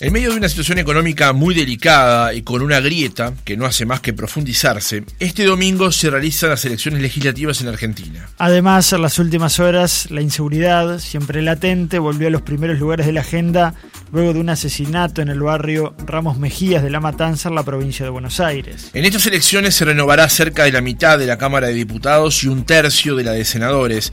En medio de una situación económica muy delicada y con una grieta que no hace más que profundizarse, este domingo se realizan las elecciones legislativas en Argentina. Además, en las últimas horas, la inseguridad, siempre latente, volvió a los primeros lugares de la agenda luego de un asesinato en el barrio Ramos Mejías de La Matanza, en la provincia de Buenos Aires. En estas elecciones se renovará cerca de la mitad de la Cámara de Diputados y un tercio de la de senadores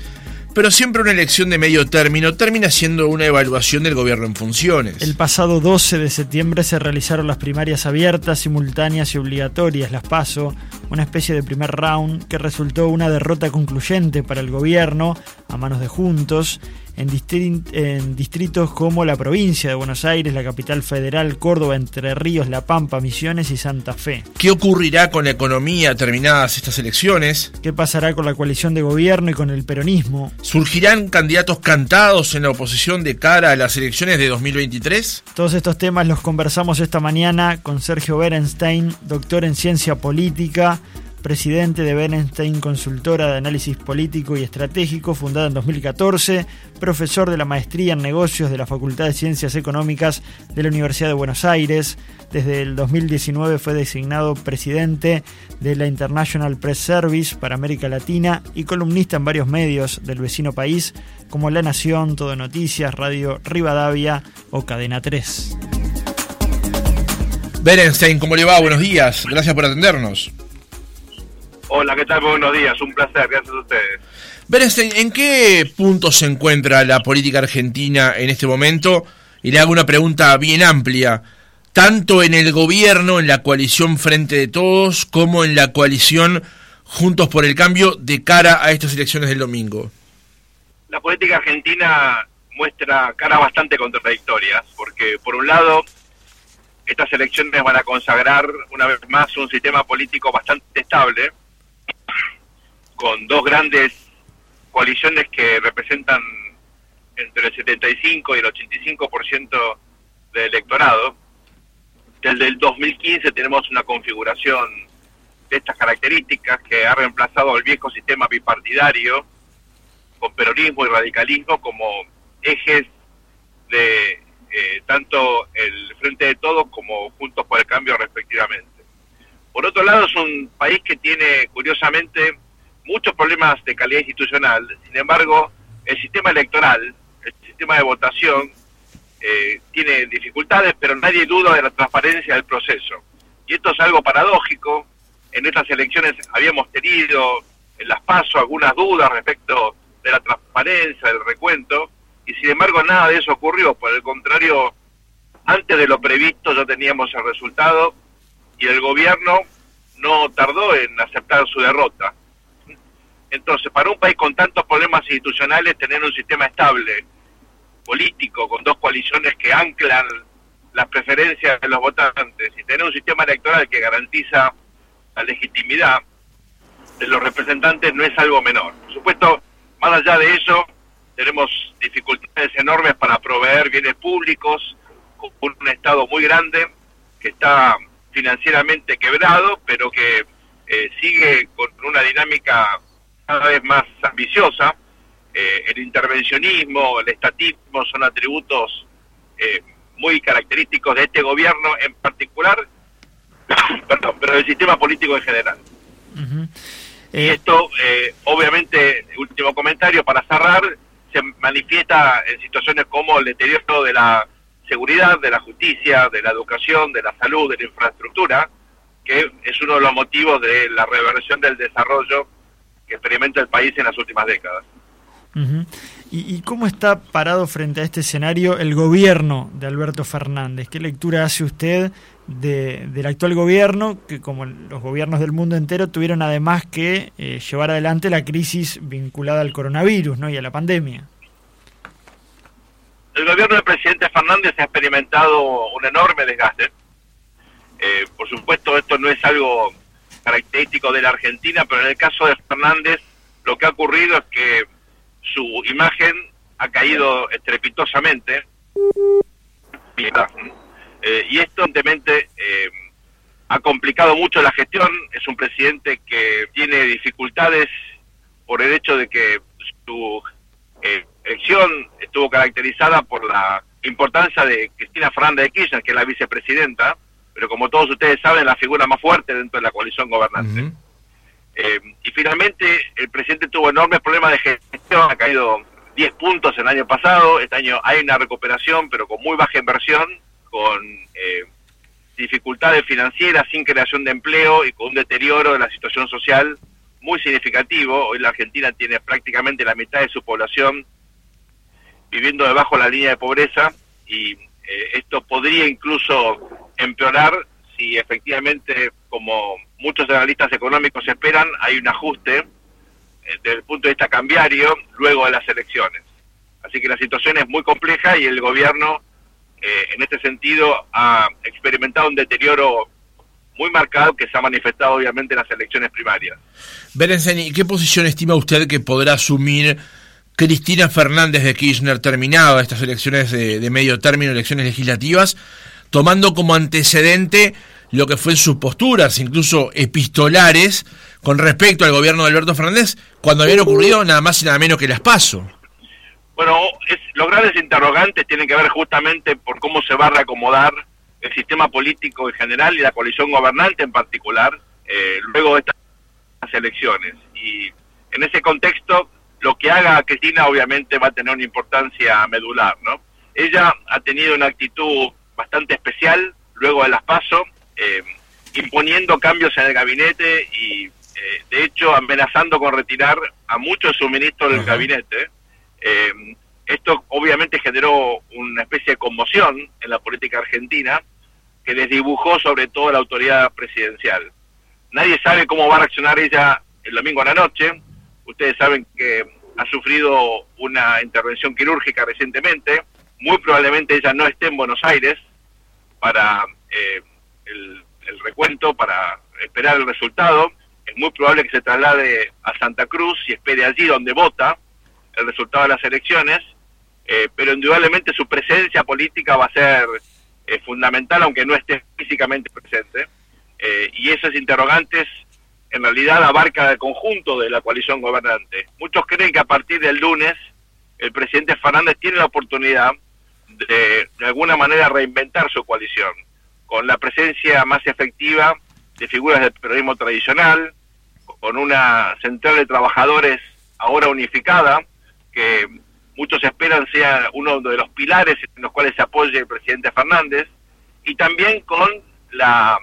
pero siempre una elección de medio término termina siendo una evaluación del gobierno en funciones. El pasado 12 de septiembre se realizaron las primarias abiertas, simultáneas y obligatorias, las PASO, una especie de primer round que resultó una derrota concluyente para el gobierno a manos de Juntos en, distritos como la provincia de Buenos Aires, la capital federal, Córdoba, Entre Ríos, La Pampa, Misiones y Santa Fe. ¿Qué ocurrirá con la economía terminadas estas elecciones? ¿Qué pasará con la coalición de gobierno y con el peronismo? ¿Surgirán candidatos cantados en la oposición de cara a las elecciones de 2023? Todos estos temas los conversamos esta mañana con Sergio Berenstein, doctor en ciencia política presidente de Berenstein Consultora de Análisis Político y Estratégico, fundada en 2014, profesor de la Maestría en Negocios de la Facultad de Ciencias Económicas de la Universidad de Buenos Aires. Desde el 2019 fue designado presidente de la International Press Service para América Latina y columnista en varios medios del vecino país como La Nación, Todo Noticias, Radio Rivadavia o Cadena 3. Berenstein, ¿cómo le va? Buenos días. Gracias por atendernos. Hola, ¿qué tal? Buenos días, un placer, gracias a ustedes. Berenstein, ¿en qué punto se encuentra la política argentina en este momento? Y le hago una pregunta bien amplia, tanto en el gobierno, en la coalición Frente de Todos, como en la coalición Juntos por el Cambio de cara a estas elecciones del domingo. La política argentina muestra caras bastante contradictorias, porque por un lado estas elecciones van a consagrar una vez más un sistema político bastante estable, con dos grandes coaliciones que representan entre el 75 y el 85% del electorado. Desde el 2015 tenemos una configuración de estas características que ha reemplazado al viejo sistema bipartidario con peronismo y radicalismo como ejes de eh, tanto el Frente de Todos como Juntos por el Cambio respectivamente. Por otro lado, es un país que tiene, curiosamente, muchos problemas de calidad institucional. Sin embargo, el sistema electoral, el sistema de votación, eh, tiene dificultades, pero nadie duda de la transparencia del proceso. Y esto es algo paradójico. En estas elecciones habíamos tenido en las pasos algunas dudas respecto de la transparencia, del recuento, y sin embargo nada de eso ocurrió. Por el contrario, antes de lo previsto ya teníamos el resultado y el gobierno no tardó en aceptar su derrota. Entonces, para un país con tantos problemas institucionales, tener un sistema estable, político, con dos coaliciones que anclan las preferencias de los votantes y tener un sistema electoral que garantiza la legitimidad de los representantes no es algo menor. Por supuesto, más allá de eso, tenemos dificultades enormes para proveer bienes públicos, con un Estado muy grande que está financieramente quebrado, pero que eh, sigue con una dinámica cada vez más ambiciosa. Eh, el intervencionismo, el estatismo son atributos eh, muy característicos de este gobierno en particular, perdón, pero del sistema político en general. Y esto, obviamente, último comentario para cerrar, se manifiesta en situaciones como el deterioro de la seguridad, de la justicia, de la educación, de la salud, de la infraestructura, que es uno de los motivos de la reversión del desarrollo que experimenta el país en las últimas décadas. ¿Y, cómo está parado frente a este escenario el gobierno de Alberto Fernández? ¿Qué lectura hace usted de, del actual gobierno, que como los gobiernos del mundo entero tuvieron además que eh, llevar adelante la crisis vinculada al coronavirus ¿no? y a la pandemia? El gobierno del presidente Fernández ha experimentado un enorme desgaste. Eh, por supuesto, esto no es algo característico de la Argentina, pero en el caso de Fernández lo que ha ocurrido es que su imagen ha caído estrepitosamente. Eh, y esto, evidentemente, eh, ha complicado mucho la gestión. Es un presidente que tiene dificultades por el hecho de que su elección estuvo caracterizada por la importancia de Cristina Fernández de Kirchner, que es la vicepresidenta, pero como todos ustedes saben, la figura más fuerte dentro de la coalición gobernante. Eh, y finalmente, el presidente tuvo enormes problemas de gestión, ha caído 10 puntos el año pasado, este año hay una recuperación, pero con muy baja inversión, con eh, dificultades financieras, sin creación de empleo y con un deterioro de la situación social muy significativo. Hoy la Argentina tiene prácticamente la mitad de su población viviendo debajo de la línea de pobreza y eh, esto podría incluso empeorar si efectivamente, como muchos analistas económicos esperan, hay un ajuste eh, desde el punto de vista cambiario luego de las elecciones. Así que la situación es muy compleja y el gobierno eh, en este sentido ha experimentado un deterioro muy marcado que se ha manifestado obviamente en las elecciones primarias. Berensen, ¿qué posición estima usted que podrá asumir Cristina Fernández de Kirchner terminada estas elecciones de, medio término, elecciones legislativas, tomando como antecedente lo que fue sus posturas, incluso epistolares, con respecto al gobierno de Alberto Fernández, cuando habían ocurrido nada más y nada menos que las PASO. Bueno, los grandes interrogantes tienen que ver justamente por cómo se va a reacomodar el sistema político en general y la coalición gobernante en particular, eh, luego de estas elecciones. Y en ese contexto, lo que haga Cristina obviamente va a tener una importancia medular, ¿no? Ella ha tenido una actitud bastante especial luego de las PASO, eh, imponiendo cambios en el gabinete y, eh, de hecho, amenazando con retirar a muchos de sus ministros del gabinete. Eh, esto obviamente generó una especie de conmoción en la política argentina que desdibujó sobre todo la autoridad presidencial. Nadie sabe cómo va a reaccionar ella el domingo a la noche. Ustedes saben que ha sufrido una intervención quirúrgica recientemente, muy probablemente ella no esté en Buenos Aires para eh, el, recuento, para esperar el resultado, es muy probable que se traslade a Santa Cruz y espere allí donde vota el resultado de las elecciones, eh, pero indudablemente su presencia política va a ser eh, fundamental, aunque no esté físicamente presente, y esos interrogantes en realidad abarca el conjunto de la coalición gobernante. Muchos creen que a partir del lunes el presidente Fernández tiene la oportunidad de de alguna manera reinventar su coalición, con la presencia más efectiva de figuras del periodismo tradicional, con una central de trabajadores ahora unificada, que muchos esperan sea uno de los pilares en los cuales se apoye el presidente Fernández, y también con la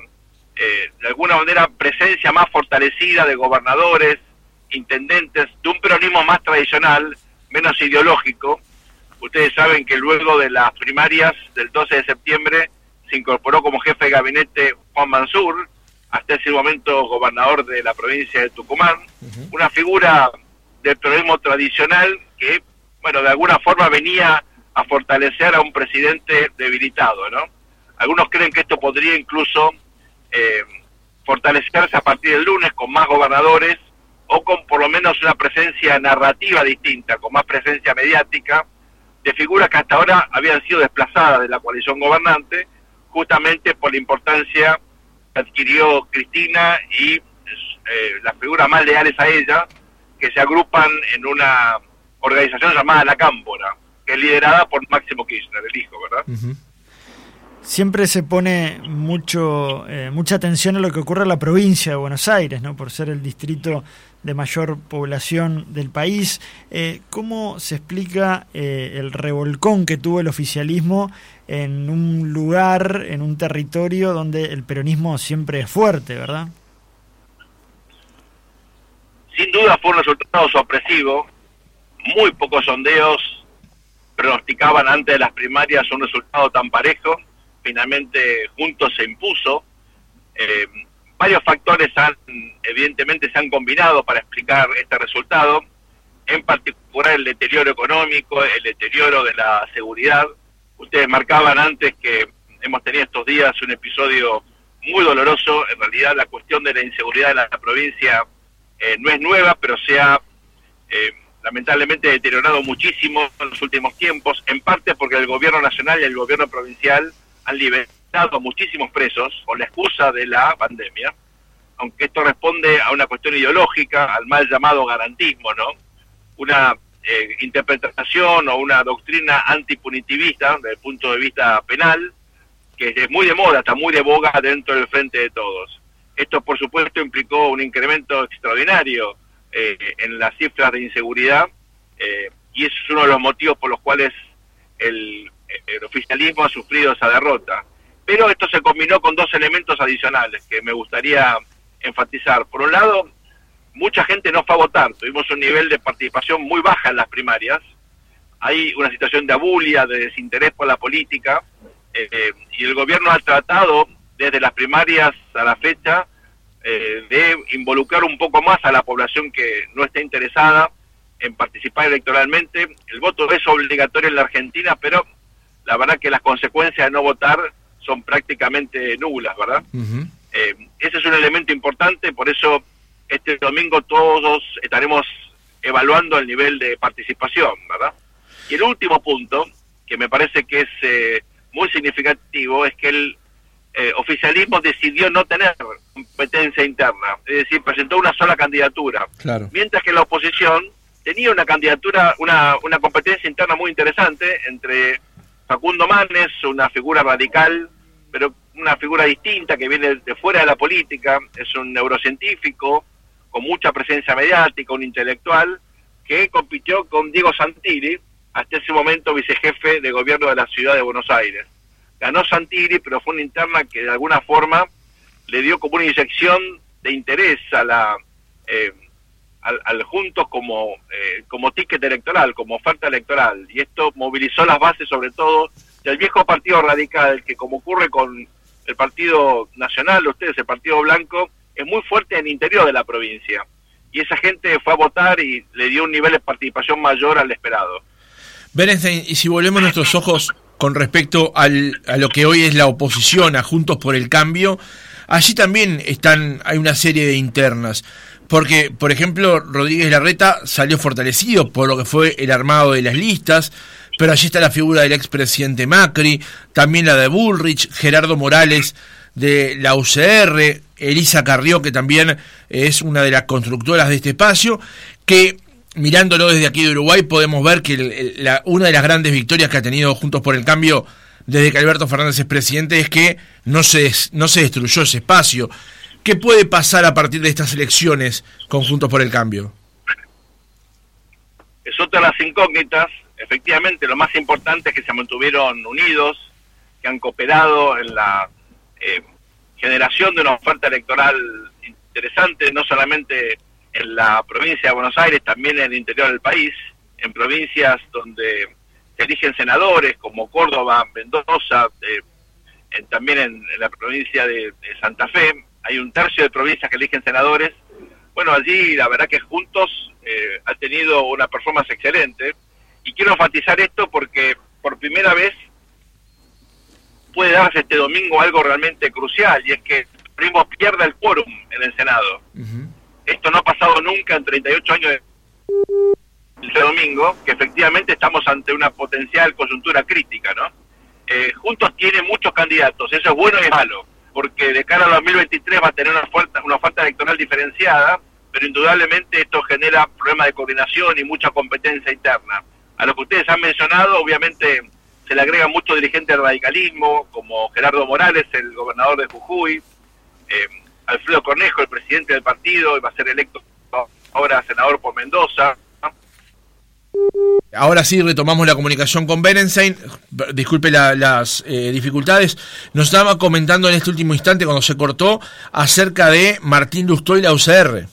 eh, de alguna manera presencia más fortalecida de gobernadores, intendentes, de un peronismo más tradicional, menos ideológico. Ustedes saben que luego de las primarias del 12 de septiembre se incorporó como jefe de gabinete Juan Mansur, hasta ese momento gobernador de la provincia de Tucumán, una figura del peronismo tradicional que, bueno, de alguna forma venía a fortalecer a un presidente debilitado, ¿no? Algunos creen que esto podría incluso eh, fortalecerse a partir del lunes con más gobernadores o con por lo menos una presencia narrativa distinta, con más presencia mediática, de figuras que hasta ahora habían sido desplazadas de la coalición gobernante, justamente por la importancia que adquirió Cristina y eh, las figuras más leales a ella, que se agrupan en una organización llamada La Cámpora, que es liderada por Máximo Kirchner, el hijo, ¿verdad? Siempre se pone mucho, eh, mucha atención a lo que ocurre en la provincia de Buenos Aires, ¿no? por ser el distrito de mayor población del país. Eh, ¿Cómo se explica eh, el revolcón que tuvo el oficialismo en un lugar, en un territorio donde el peronismo siempre es fuerte, verdad? Sin duda fue un resultado sorpresivo. Muy pocos sondeos pronosticaban antes de las primarias un resultado tan parejo finalmente juntos se impuso. Eh, varios factores han, evidentemente se han combinado para explicar este resultado, en particular el deterioro económico, el deterioro de la seguridad. Ustedes marcaban antes que hemos tenido estos días un episodio muy doloroso, en realidad la cuestión de la inseguridad en la provincia eh, no es nueva, pero se ha eh, lamentablemente deteriorado muchísimo en los últimos tiempos, en parte porque el gobierno nacional y el gobierno provincial han liberado a muchísimos presos con la excusa de la pandemia, aunque esto responde a una cuestión ideológica, al mal llamado garantismo, ¿no? Una eh, interpretación o una doctrina antipunitivista desde el punto de vista penal, que es muy de moda, está muy de boga dentro del frente de todos. Esto, por supuesto, implicó un incremento extraordinario eh, en las cifras de inseguridad eh, y ese es uno de los motivos por los cuales el, el oficialismo ha sufrido esa derrota. Pero esto se combinó con dos elementos adicionales que me gustaría enfatizar. Por un lado, mucha gente no fue a votar. Tuvimos un nivel de participación muy baja en las primarias. Hay una situación de abulia, de desinterés por la política, eh, y el gobierno ha tratado desde las primarias a la fecha eh, de involucrar un poco más a la población que no está interesada en participar electoralmente. El voto es obligatorio en la Argentina, pero la verdad que las consecuencias de no votar son prácticamente nulas, ¿verdad? eh, ese es un elemento importante, por eso este domingo todos estaremos evaluando el nivel de participación, ¿verdad? Y el último punto, que me parece que es eh, muy significativo, es que el eh, oficialismo decidió no tener competencia interna, es decir, presentó una sola candidatura, Claro. mientras que la oposición tenía una candidatura, una, una competencia interna muy interesante entre Facundo Manes, una figura radical, pero una figura distinta que viene de fuera de la política, es un neurocientífico con mucha presencia mediática, un intelectual, que compitió con Diego Santilli, hasta ese momento vicejefe de gobierno de la ciudad de Buenos Aires. Ganó Santilli, pero fue una interna que de alguna forma le dio como una inyección de interés a la eh, al, al Juntos como, eh, como ticket electoral, como oferta electoral. Y esto movilizó las bases sobre todo del viejo Partido Radical, que como ocurre con el Partido Nacional, ustedes, el Partido Blanco, es muy fuerte en el interior de la provincia. Y esa gente fue a votar y le dio un nivel de participación mayor al esperado. Berenstein, y si volvemos nuestros ojos con respecto al, a lo que hoy es la oposición a Juntos por el Cambio, allí también están, hay una serie de internas. Porque, por ejemplo, Rodríguez Larreta salió fortalecido por lo que fue el armado de las listas, pero allí está la figura del expresidente Macri, también la de Bullrich, Gerardo Morales de la UCR, Elisa Carrió, que también es una de las constructoras de este espacio, que mirándolo desde aquí de Uruguay podemos ver que una de las grandes victorias que ha tenido Juntos por el Cambio desde que Alberto Fernández es presidente es que no se, no se destruyó ese espacio. ¿Qué puede pasar a partir de estas elecciones con Juntos por el Cambio? Es otra de las incógnitas. Efectivamente, lo más importante es que se mantuvieron unidos, que han cooperado en la eh, generación de una oferta electoral interesante, no solamente en la provincia de Buenos Aires, también en el interior del país, en provincias donde se eligen senadores como Córdoba, Mendoza, eh, en, también en, la provincia de, Santa Fe, hay un tercio de provincias que eligen senadores. Bueno, allí la verdad que juntos eh, ha tenido una performance excelente y quiero enfatizar esto porque por primera vez puede darse este domingo algo realmente crucial y es que Primo pierda el quórum en el Senado. Uh -huh. Esto no ha pasado nunca en 38 años de este domingo, que efectivamente estamos ante una potencial coyuntura crítica, ¿no? Eh, Juntos tiene muchos candidatos, eso es bueno y es malo, porque de cara al 2023 va a tener una oferta, una oferta electoral diferenciada, pero indudablemente esto genera problemas de coordinación y mucha competencia interna. A lo que ustedes han mencionado, obviamente se le agrega mucho dirigente del radicalismo, como Gerardo Morales, el gobernador de Jujuy, eh, Alfredo Cornejo, el presidente del partido, y va a ser electo ahora senador por Mendoza. Ahora sí retomamos la comunicación con Berenstein. Disculpe la, las eh, dificultades. Nos estaba comentando en este último instante, cuando se cortó, acerca de Martín Lustó y la UCR.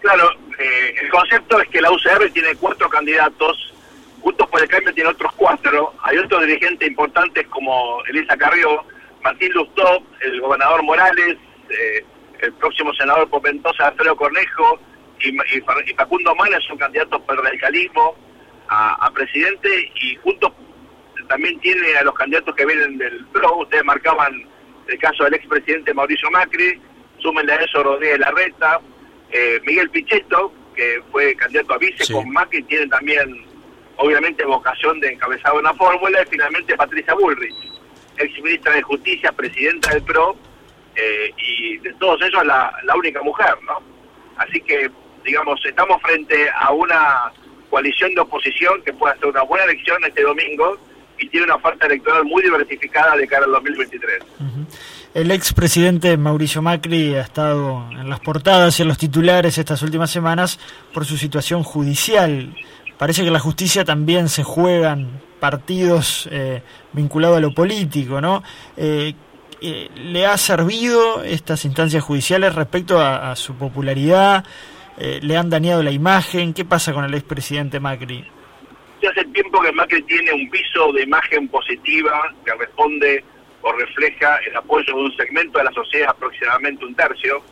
Claro, eh, el concepto es que la UCR tiene cuatro candidatos, Juntos por el Cambio tiene otros cuatro. Hay otros dirigentes importantes como Elisa Carrió, Martín Lustó, el gobernador Morales, eh, el próximo senador por Alfredo Cornejo, y, Facundo Mana son candidatos por el radicalismo a, a, presidente y juntos también tiene a los candidatos que vienen del PRO, ustedes marcaban el caso del expresidente Mauricio Macri, súmenle a eso Rodríguez Larreta, eh, Miguel Pichetto, que fue candidato a vice sí. con Macri, tiene también obviamente vocación de encabezar una fórmula, y finalmente Patricia Bullrich, ex ministra de Justicia, presidenta del PRO, eh, y de todos ellos la, la única mujer, ¿no? Así que, digamos, estamos frente a una coalición de oposición que pueda hacer una buena elección este domingo y tiene una oferta electoral muy diversificada de cara al 2023. El expresidente Mauricio Macri ha estado en las portadas y en los titulares estas últimas semanas por su situación judicial. Parece que en la justicia también se juegan partidos eh, vinculados a lo político, ¿no? Eh, eh, ¿Le ha servido estas instancias judiciales respecto a su popularidad? ¿Le han dañado la imagen? ¿Qué pasa con el expresidente Macri? hace tiempo que Macri tiene un piso de imagen positiva que responde o refleja el apoyo de un segmento de la sociedad, aproximadamente un tercio,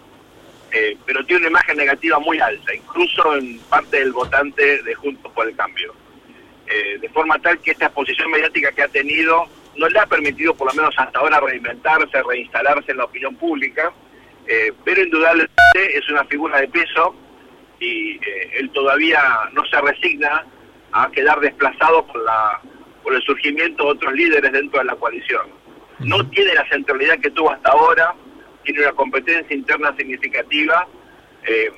eh, pero tiene una imagen negativa muy alta, incluso en parte del votante de Juntos por el Cambio. Eh, de forma tal que esta exposición mediática que ha tenido no le ha permitido, por lo menos hasta ahora, reinventarse, reinstalarse en la opinión pública, eh, pero indudablemente es una figura de peso y él todavía no se resigna a quedar desplazado por, la, por el surgimiento de otros líderes dentro de la coalición. No tiene la centralidad que tuvo hasta ahora, tiene una competencia interna significativa, eh,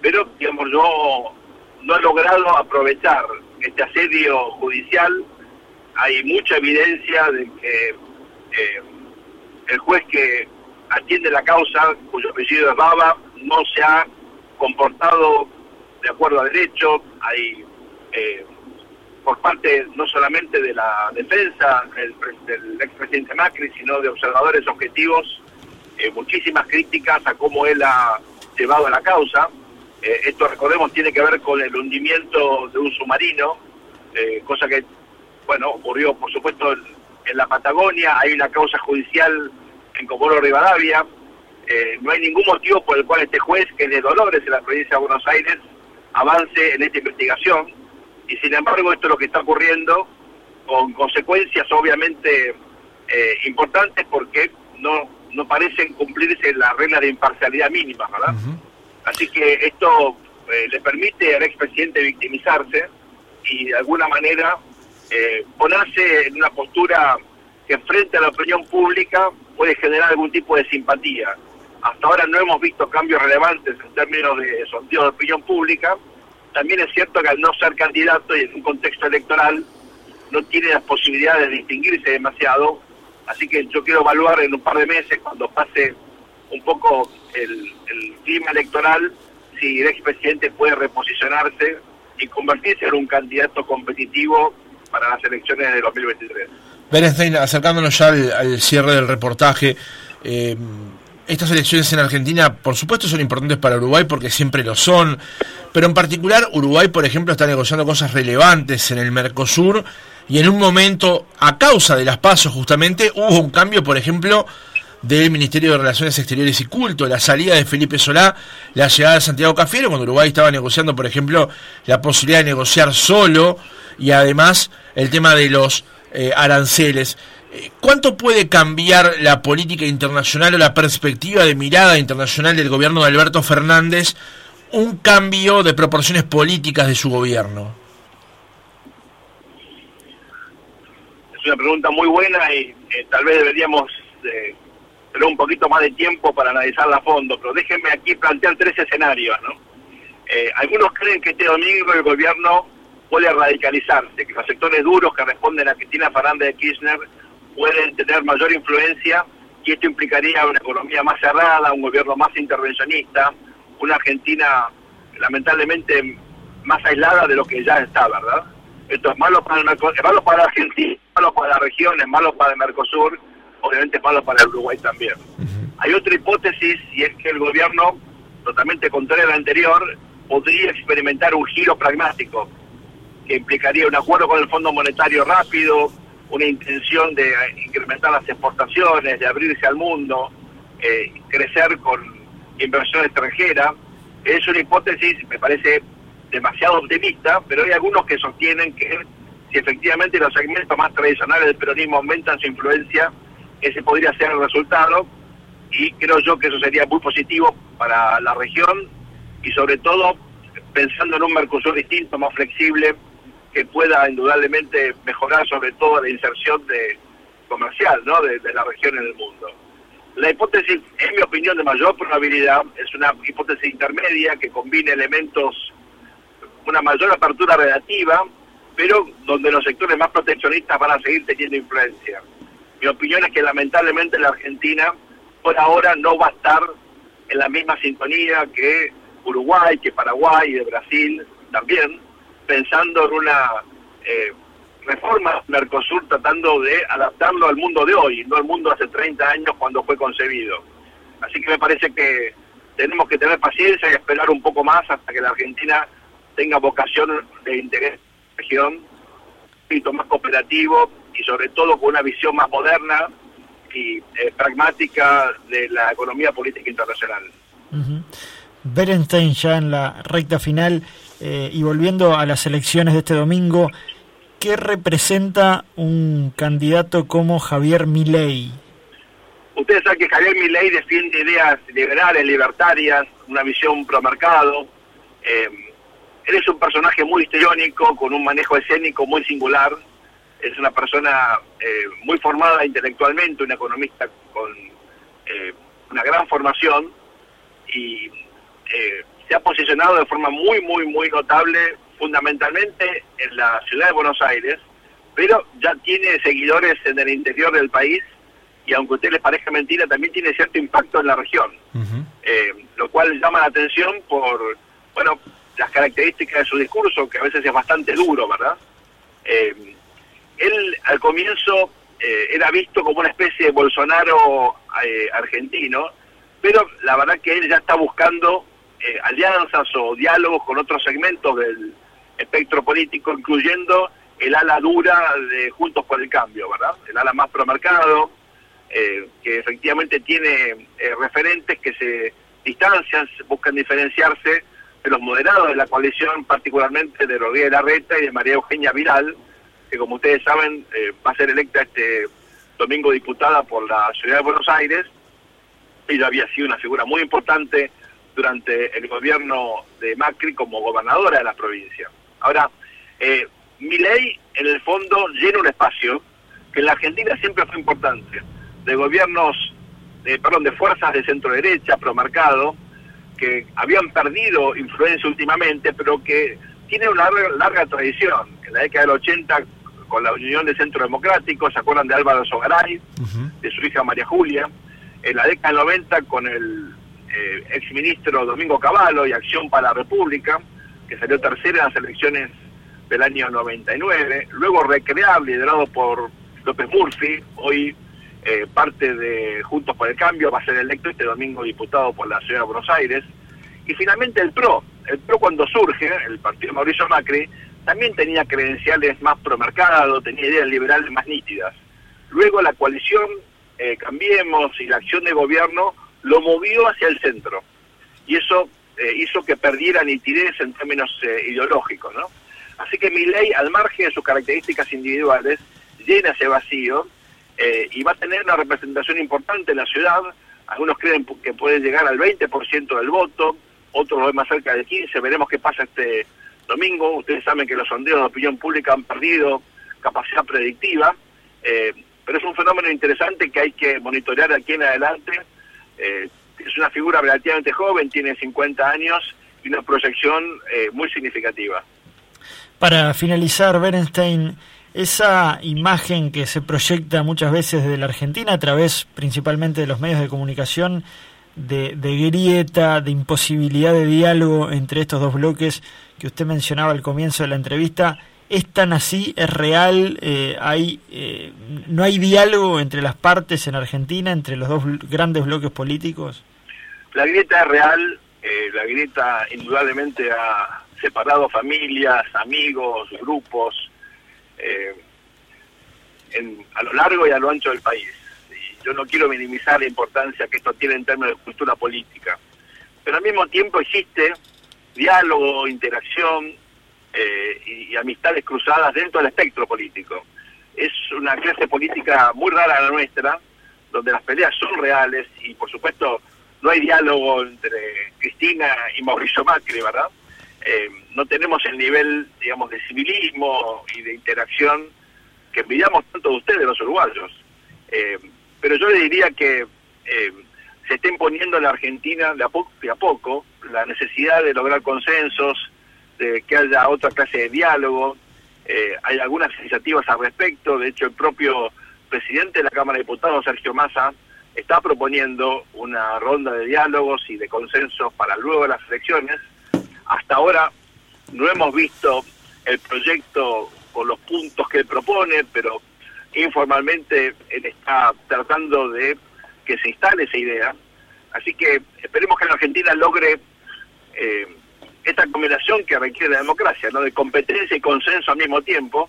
pero digamos no, no ha logrado aprovechar este asedio judicial. Hay mucha evidencia de que eh, el juez que atiende la causa, cuyo apellido es Baba, no se ha comportado de acuerdo a derecho. Hay eh, por parte no solamente de la defensa del, del expresidente Macri, sino de observadores objetivos, eh, muchísimas críticas a cómo él ha llevado la causa. Eh, esto, recordemos, tiene que ver con el hundimiento de un submarino, cosa que, bueno, ocurrió, por supuesto, en, la Patagonia. Hay una causa judicial en Comoro Rivadavia. No hay ningún motivo por el cual este juez, que es de Dolores, en la provincia de Buenos Aires, avance en esta investigación y sin embargo esto es lo que está ocurriendo con consecuencias obviamente eh, importantes porque no, no parecen cumplirse las reglas de imparcialidad mínima, ¿verdad? Así que esto eh, le permite al expresidente victimizarse y de alguna manera eh, ponerse en una postura que frente a la opinión pública puede generar algún tipo de simpatía. Hasta ahora no hemos visto cambios relevantes en términos de sondeo de opinión pública, también es cierto que al no ser candidato y en un contexto electoral no tiene las posibilidades de distinguirse demasiado, así que yo quiero evaluar en un par de meses, cuando pase un poco el, clima electoral, si el expresidente puede reposicionarse y convertirse en un candidato competitivo para las elecciones de 2023. Berenstein, acercándonos ya al, cierre del reportaje, eh, estas elecciones en Argentina, por supuesto, son importantes para Uruguay porque siempre lo son, pero en particular Uruguay, por ejemplo, está negociando cosas relevantes en el Mercosur y en un momento, a causa de las pasos justamente, hubo un cambio, por ejemplo, del Ministerio de Relaciones Exteriores y Culto, la salida de Felipe Solá, la llegada de Santiago Cafiero, cuando Uruguay estaba negociando, por ejemplo, la posibilidad de negociar solo y además el tema de los eh, aranceles. Eh, ¿Cuánto puede cambiar la política internacional o la perspectiva de mirada internacional del gobierno de Alberto Fernández un cambio de proporciones políticas de su gobierno? Es una pregunta muy buena y eh, tal vez deberíamos tener un poquito más de tiempo para analizarla a fondo, pero déjenme aquí plantear tres escenarios. ¿no? Eh, algunos creen que este domingo el gobierno puede radicalizarse, que los sectores duros que responden a Cristina Fernández de Kirchner pueden tener mayor influencia y esto implicaría una economía más cerrada, un gobierno más intervencionista, una Argentina lamentablemente más aislada de lo que ya está, ¿verdad? Esto es malo para, el es malo para Argentina, malo para la región, es malo para el Mercosur, obviamente es malo para el Uruguay también. Hay otra hipótesis y es que el gobierno, totalmente contrario al anterior, podría experimentar un giro pragmático que implicaría un acuerdo con el Fondo Monetario rápido, una intención de incrementar las exportaciones, de abrirse al mundo, eh, crecer con inversión extranjera. Es una hipótesis, me parece demasiado optimista, pero hay algunos que sostienen que si efectivamente los segmentos más tradicionales del peronismo aumentan su influencia, ese podría ser el resultado y creo yo que eso sería muy positivo para la región y sobre todo pensando en un Mercosur distinto, más flexible, que pueda indudablemente mejorar sobre todo la inserción de comercial ¿no? de, la región en el mundo. La hipótesis, en mi opinión, de mayor probabilidad es una hipótesis intermedia que combine elementos una mayor apertura relativa, pero donde los sectores más proteccionistas van a seguir teniendo influencia. Mi opinión es que lamentablemente la Argentina por ahora no va a estar en la misma sintonía que Uruguay, que Paraguay, y Brasil también, pensando en una eh, reforma Mercosur tratando de adaptarlo al mundo de hoy, no al mundo hace 30 años cuando fue concebido. Así que me parece que tenemos que tener paciencia y esperar un poco más hasta que la Argentina tenga vocación de interés en la región, un poquito más cooperativo y sobre todo con una visión más moderna y eh, pragmática de la economía política internacional. Berenstein ya en la recta final eh, y volviendo a las elecciones de este domingo, ¿qué representa un candidato como Javier Milei? Ustedes saben que Javier Milei defiende ideas liberales, libertarias, una visión pro mercado. Eh, él es un personaje muy histriónico, con un manejo escénico muy singular. Es una persona eh, muy formada intelectualmente, un economista con una gran formación y eh, se ha posicionado de forma muy, muy, muy notable, fundamentalmente en la ciudad de Buenos Aires, pero ya tiene seguidores en el interior del país y aunque a ustedes les parezca mentira, también tiene cierto impacto en la región, eh, lo cual llama la atención por, bueno, las características de su discurso, que a veces es bastante duro, ¿verdad? Eh, él al comienzo era visto como una especie de Bolsonaro argentino, pero la verdad que él ya está buscando eh, alianzas o diálogos con otros segmentos del espectro político, incluyendo el ala dura de Juntos por el Cambio, ¿verdad? El ala más promercado, eh, que efectivamente tiene eh, referentes que se distancian, buscan diferenciarse de los moderados de la coalición, particularmente de Rodríguez Larreta y de María Eugenia Viral, que como ustedes saben va a ser electa este domingo diputada por la ciudad de Buenos Aires. Ella había sido una figura muy importante durante el gobierno de Macri como gobernadora de la provincia. Ahora, eh, mi ley en el fondo llena un espacio que en la Argentina siempre fue importante, de gobiernos, de, perdón, de fuerzas de centro derecha, promarcado, que habían perdido influencia últimamente, pero que tiene una larga, tradición. En la década del 80, con la Unión de Centro Democrático, ¿se acuerdan de Álvaro Sogaray, de su hija María Julia? En la década del 90, con el eh, exministro Domingo Cavallo y Acción para la República, que salió tercera en las elecciones del año 99, luego Recreable, liderado por López Murphy, hoy eh, parte de Juntos por el Cambio, va a ser electo este domingo diputado por la ciudad de Buenos Aires, y finalmente el PRO, el PRO cuando surge, el partido Mauricio Macri, también tenía credenciales más promercado, tenía ideas liberales más nítidas. Luego la coalición eh, Cambiemos y la acción de gobierno lo movió hacia el centro. Y eso eh, hizo que perdiera nitidez en términos eh, ideológicos, ¿no? Así que mi ley, al margen de sus características individuales, llena ese vacío eh, y va a tener una representación importante en la ciudad. Algunos creen que puede llegar al 20% del voto, otros lo ven más cerca del 15%. Veremos qué pasa este domingo. Ustedes saben que los sondeos de opinión pública han perdido capacidad predictiva, pero es un fenómeno interesante que hay que monitorear aquí en adelante eh, es una figura relativamente joven, tiene 50 años y una proyección eh, muy significativa. Para finalizar, Berenstein, esa imagen que se proyecta muchas veces desde la Argentina a través principalmente de los medios de comunicación, de, grieta, de imposibilidad de diálogo entre estos dos bloques que usted mencionaba al comienzo de la entrevista, ¿Es tan así? ¿Es real? Eh, hay, eh, ¿No hay diálogo entre las partes en Argentina, entre los dos grandes bloques políticos? La grieta es real, eh, la grieta indudablemente ha separado familias, amigos, grupos, a lo largo y a lo ancho del país. Y yo no quiero minimizar la importancia que esto tiene en términos de cultura política, pero al mismo tiempo existe diálogo, interacción, eh, y, amistades cruzadas dentro del espectro político. Es una clase política muy rara la nuestra, donde las peleas son reales y por supuesto no hay diálogo entre Cristina y Mauricio Macri, ¿verdad? Eh, no tenemos el nivel, digamos, de civilismo y de interacción que envidiamos tanto de ustedes, los uruguayos. Eh, pero yo le diría que se está imponiendo en la Argentina de a, poco, de a poco la necesidad de lograr consensos, de que haya otra clase de diálogo. Eh, hay algunas iniciativas al respecto. De hecho, el propio presidente de la Cámara de Diputados, Sergio Massa, está proponiendo una ronda de diálogos y de consensos para luego de las elecciones. Hasta ahora no hemos visto el proyecto con los puntos que él propone, pero informalmente él está tratando de que se instale esa idea. Así que esperemos que la Argentina logre eh, esta combinación que requiere la democracia, ¿no? de competencia y consenso al mismo tiempo.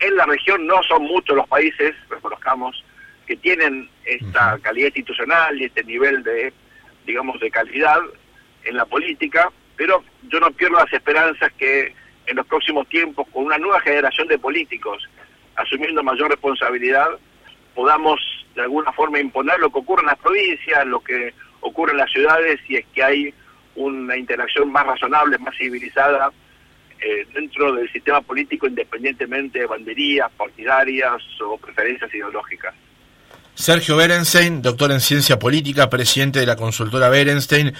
En la región no son muchos los países, reconozcamos, que tienen esta calidad institucional y este nivel de, digamos, de calidad en la política, pero yo no pierdo las esperanzas que en los próximos tiempos, con una nueva generación de políticos asumiendo mayor responsabilidad, podamos de alguna forma imponer lo que ocurre en las provincias, lo que ocurre en las ciudades, y es que hay una interacción más razonable, más civilizada eh, dentro del sistema político, independientemente de banderías partidarias o preferencias ideológicas. Sergio Berenstein, doctor en ciencia política, presidente de la consultora Berenstein,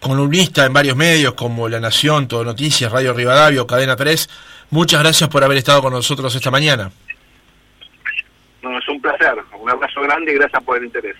columnista en varios medios como La Nación, Todo Noticias, Radio Rivadavio, Cadena 3. Muchas gracias por haber estado con nosotros esta mañana. No, es un placer. Un abrazo grande y gracias por el interés.